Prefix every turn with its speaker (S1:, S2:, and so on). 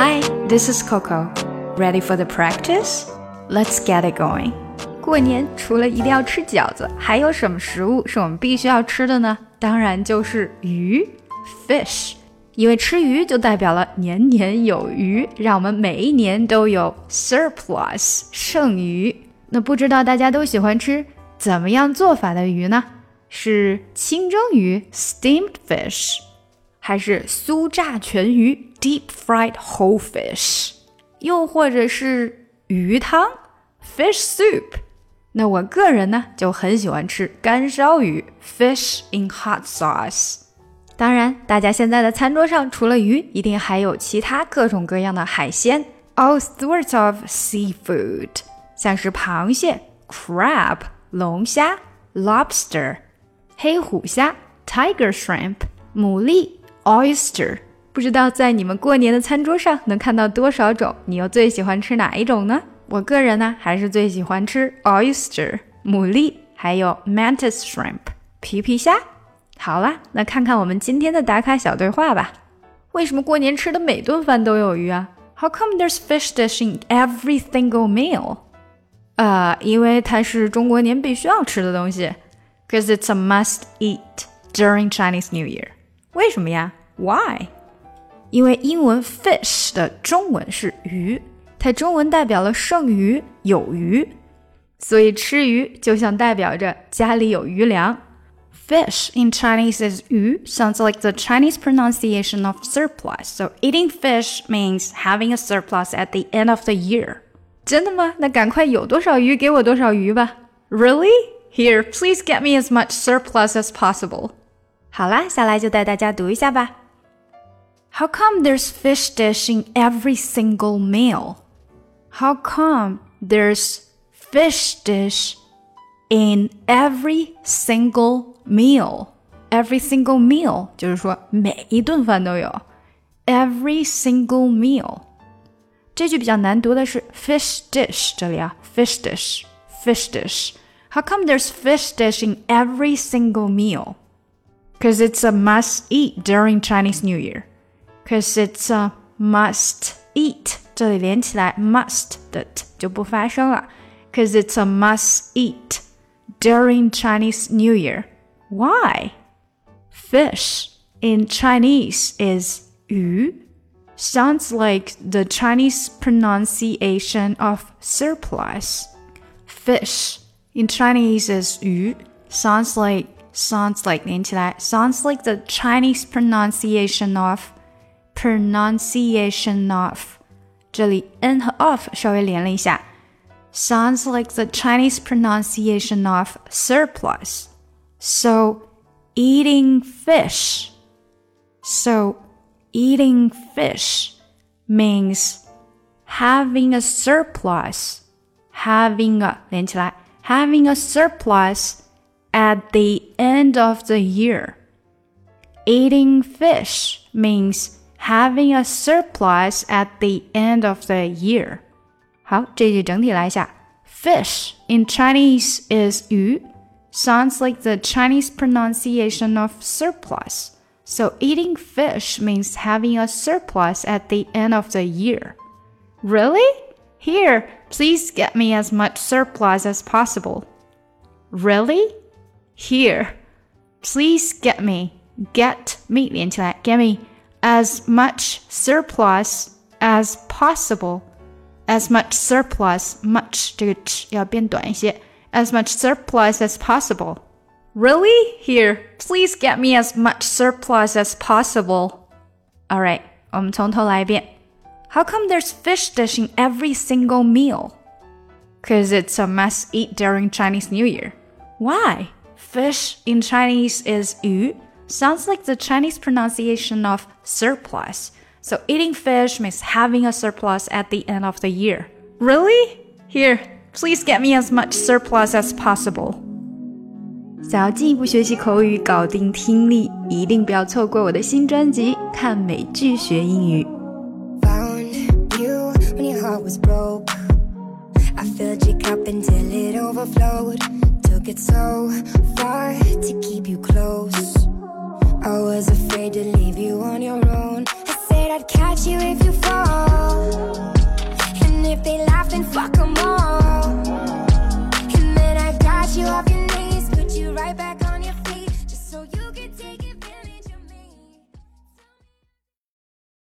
S1: Hi, this is Coco. Ready for the practice? Let's get it going. 过年除了一定要吃饺子，还有什么食物是我们必须要吃的呢？当然就是鱼，fish。因为吃鱼就代表了年年有余，让我们每一年都有 surplus 剩余。那不知道大家都喜欢吃怎么样做法的鱼呢？是清蒸鱼 steamed fish，还是酥炸全鱼 deep fried whole fish，又或者是鱼汤 fish soup？那我个人呢就很喜欢吃干烧鱼 fish in hot sauce。当然，大家现在的餐桌上除了鱼，一定还有其他各种各样的海鲜，all sorts of seafood，像是螃蟹 crab、龙虾 lobster、黑虎虾 tiger shrimp、牡蛎 oyster。 不知道在你们过年的餐桌上能看到多少种？你又最喜欢吃哪一种呢？我个人呢，还是最喜欢吃 oyster 牡蛎，还有 mantis shrimp 皮皮虾。好啦，那看看我们今天的打卡小对话吧。为什么过年吃的每顿饭都有鱼啊？How come there's fish dish in every single meal？啊，因为它是中国年必须要吃的东西。Cause it's a must eat during Chinese New Year。为什么呀？Why？因为英文 fish 的中文是鱼，它中文代表了剩余、有余，所以吃鱼就像代表着家里有余粮。Fish in Chinese is 鱼 sounds like the Chinese pronunciation of surplus. So eating fish means having a surplus at the end of the year. 真的吗？那赶快有多少鱼给我多少鱼吧。Really? Here, please get me as much surplus as possible. 好啦，下来就带大家读一下吧。 How come there's fish dish in every single meal? How come there's fish dish in every single meal. Every single meal 就是说每一顿饭都有。Every single meal，这句比较难读的是 fish dish，这里啊，fish dish，fish dish。How come there's fish dish in every single meal? Because it's a must eat during Chinese New Year. Because it's a must eat，这里连起来 must 的 t 就不发声了。Because it's a must eat during Chinese New Year. Why? Fish in Chinese is 鱼 sounds like the Chinese pronunciation of surplus. Fish in Chinese is 鱼 sounds like sounds like 连起来 sounds like the Chinese pronunciation of pronunciation of 这里 n 和 of 稍微连了一下 sounds like the Chinese pronunciation of surplus. So, eating fish. So, eating fish means having a surplus. Having a, having a surplus at the end of the year. Eating fish means having a surplus at the end of the year. 好，这句整体来一下。Fish in Chinese is 鱼 sounds like the Chinese pronunciation of surplus. So eating fish means having a surplus at the end of the year. Really? Here, please get me as much surplus as possible. Really? Here, please get me, get me 连起来, get me as much surplus as possible as much surplus much 这个 ch 要变短一些，as much surplus as possible. Really? Here, please get me as much surplus as possible. All right, 我们从头来一遍。How come there's fish dish in every single meal? Cause it's a must eat during Chinese New Year. Why? Fish in Chinese is 鱼 sounds like the Chinese pronunciation of surplus. So eating fish means having a surplus at the end of the year. Really? Here, please get me as much surplus as possible. 想要进一步学习口语，搞定听力，一定不要错过我的新专辑《看美剧学英语》。Found you when your heart was broke. I filled your cup until it overflowed. Took it so far to keep you close. I was afraid to leave you on your own. I said I'd catch you if you fall.
S2: And if they laugh, then fuck all.